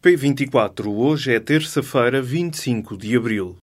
P24, hoje é terça-feira, 25 de abril.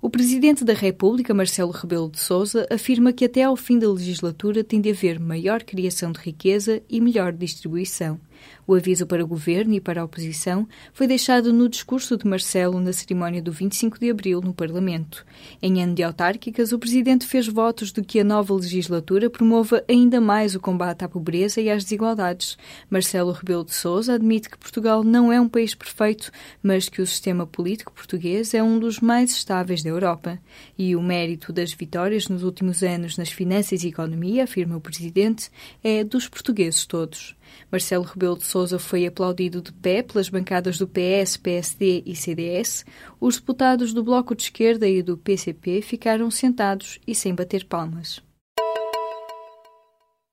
O Presidente da República, Marcelo Rebelo de Sousa, afirma que até ao fim da legislatura tem de haver maior criação de riqueza e melhor distribuição. O aviso para o governo e para a oposição foi deixado no discurso de Marcelo na cerimónia do 25 de abril no Parlamento. Em ano de autárquicas, o presidente fez votos de que a nova legislatura promova ainda mais o combate à pobreza e às desigualdades. Marcelo Rebelo de Sousa admite que Portugal não é um país perfeito, mas que o sistema político português é um dos mais estáveis da Europa. E o mérito das vitórias nos últimos anos nas finanças e economia, afirma o presidente, é dos portugueses todos. Marcelo Rebelo de Sousa foi aplaudido de pé pelas bancadas do PS, PSD e CDS. Os deputados do Bloco de Esquerda e do PCP ficaram sentados e sem bater palmas.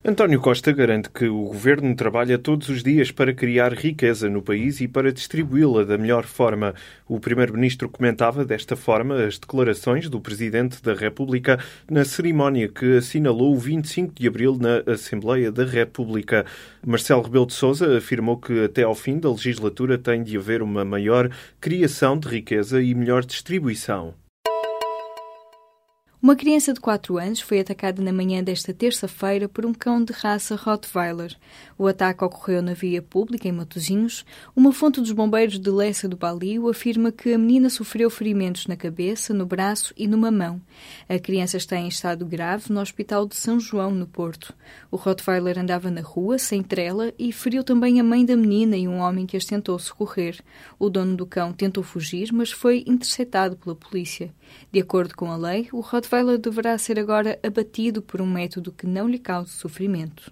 António Costa garante que o governo trabalha todos os dias para criar riqueza no país e para distribuí-la da melhor forma. O primeiro-ministro comentava desta forma as declarações do presidente da República na cerimónia que assinalou o 25 de abril na Assembleia da República. Marcelo Rebelo de Sousa afirmou que até ao fim da legislatura tem de haver uma maior criação de riqueza e melhor distribuição. Uma criança de 4 anos foi atacada na manhã desta terça-feira por um cão de raça Rottweiler. O ataque ocorreu na via pública, em Matosinhos. Uma fonte dos bombeiros de Lessa do Balio afirma que a menina sofreu ferimentos na cabeça, no braço e numa mão. A criança está em estado grave no Hospital de São João, no Porto. O Rottweiler andava na rua, sem trela, e feriu também a mãe da menina e um homem que as tentou socorrer. O dono do cão tentou fugir, mas foi interceptado pela polícia. De acordo com a lei, o Rottweiler Rottweiler deverá ser agora abatido por um método que não lhe cause sofrimento.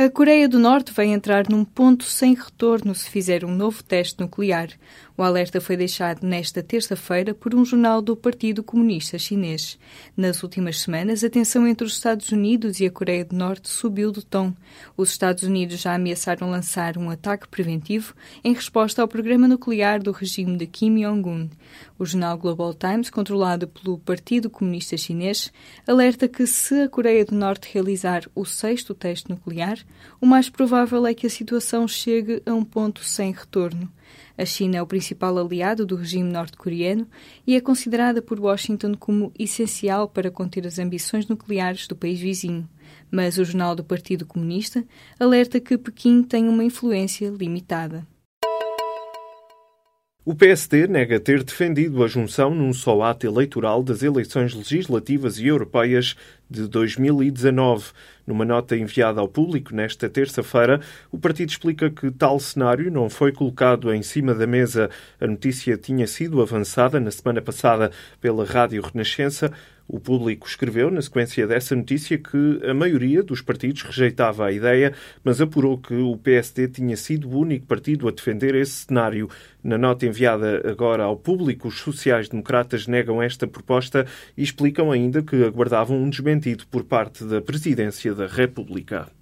A Coreia do Norte vai entrar num ponto sem retorno se fizer um novo teste nuclear. O alerta foi deixado nesta terça-feira por um jornal do Partido Comunista Chinês. Nas últimas semanas, a tensão entre os Estados Unidos e a Coreia do Norte subiu de tom. Os Estados Unidos já ameaçaram lançar um ataque preventivo em resposta ao programa nuclear do regime de Kim Jong-un. O jornal Global Times, controlado pelo Partido Comunista Chinês, alerta que se a Coreia do Norte realizar o sexto teste nuclear, o mais provável é que a situação chegue a um ponto sem retorno. A China é o principal aliado do regime norte-coreano e é considerada por Washington como essencial para conter as ambições nucleares do país vizinho. Mas o jornal do Partido Comunista alerta que Pequim tem uma influência limitada. O PSD nega ter defendido a junção num só ato eleitoral das eleições legislativas e europeias de 2019. Numa nota enviada ao público nesta terça-feira, o partido explica que tal cenário não foi colocado em cima da mesa. A notícia tinha sido avançada na semana passada pela Rádio Renascença. O público escreveu, na sequência dessa notícia, que a maioria dos partidos rejeitava a ideia, mas apurou que o PSD tinha sido o único partido a defender esse cenário. Na nota enviada agora ao público, os sociais-democratas negam esta proposta e explicam ainda que aguardavam um desmentido por parte da presidência da República.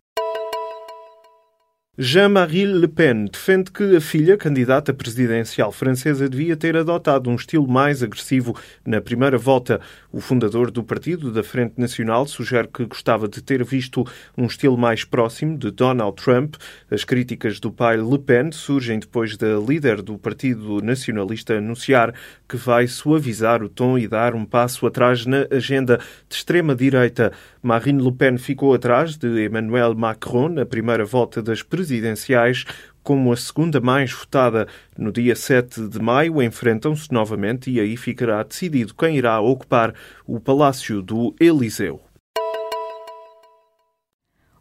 Jean-Marie Le Pen defende que a filha, candidata presidencial francesa, devia ter adotado um estilo mais agressivo na primeira volta. O fundador do partido da Frente Nacional sugere que gostava de ter visto um estilo mais próximo de Donald Trump. As críticas do pai Le Pen surgem depois da líder do Partido Nacionalista anunciar que vai suavizar o tom e dar um passo atrás na agenda de extrema-direita. Marine Le Pen ficou atrás de Emmanuel Macron na primeira volta das presidenciais presidenciais como a segunda mais votada. No dia 7 de maio enfrentam-se novamente e aí ficará decidido quem irá ocupar o Palácio do Eliseu.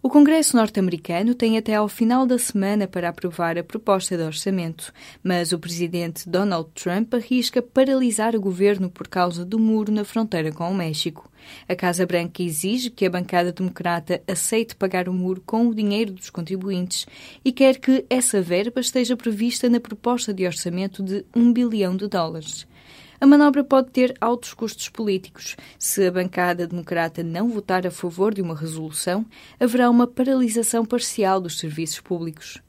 O Congresso norte-americano tem até ao final da semana para aprovar a proposta de orçamento, mas o presidente Donald Trump arrisca paralisar o governo por causa do muro na fronteira com o México. A Casa Branca exige que a bancada democrata aceite pagar o muro com o dinheiro dos contribuintes e quer que essa verba esteja prevista na proposta de orçamento de um bilhão de dólares. A manobra pode ter altos custos políticos. Se a bancada democrata não votar a favor de uma resolução, haverá uma paralisação parcial dos serviços públicos.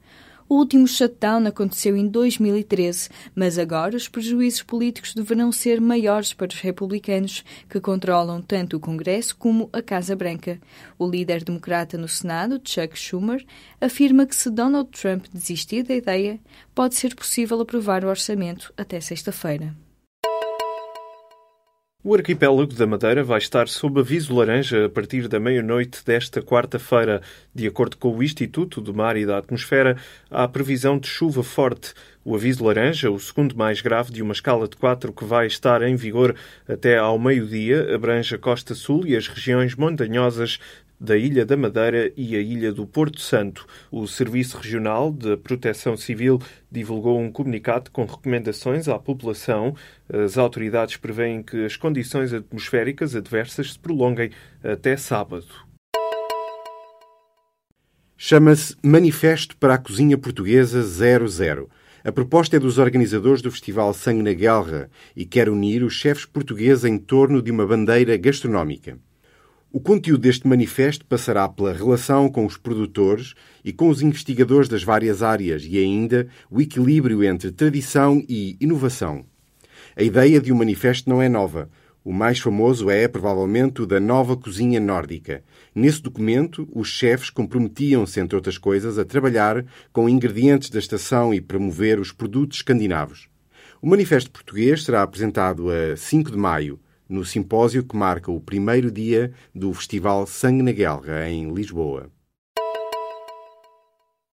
O último shutdown aconteceu em 2013, mas agora os prejuízos políticos deverão ser maiores para os republicanos, que controlam tanto o Congresso como a Casa Branca. O líder democrata no Senado, Chuck Schumer, afirma que se Donald Trump desistir da ideia, pode ser possível aprovar o orçamento até sexta-feira. O arquipélago da Madeira vai estar sob aviso laranja a partir da meia-noite desta quarta-feira. De acordo com o Instituto do Mar e da Atmosfera, há previsão de chuva forte. O aviso laranja, o segundo mais grave de uma escala de 4 que vai estar em vigor até ao meio-dia, abrange a costa sul e as regiões montanhosas da Ilha da Madeira e a Ilha do Porto Santo. O Serviço Regional de Proteção Civil divulgou um comunicado com recomendações à população. As autoridades preveem que as condições atmosféricas adversas se prolonguem até sábado. Chama-se Manifesto para a Cozinha Portuguesa 00. A proposta é dos organizadores do Festival Sangue na Guerra e quer unir os chefes portugueses em torno de uma bandeira gastronómica. O conteúdo deste manifesto passará pela relação com os produtores e com os investigadores das várias áreas e ainda o equilíbrio entre tradição e inovação. A ideia de um manifesto não é nova. O mais famoso é, provavelmente, o da nova cozinha nórdica. Nesse documento, os chefes comprometiam-se, entre outras coisas, a trabalhar com ingredientes da estação e promover os produtos escandinavos. O manifesto português será apresentado a 5 de maio no simpósio que marca o primeiro dia do Festival Sangue na Guerra, em Lisboa.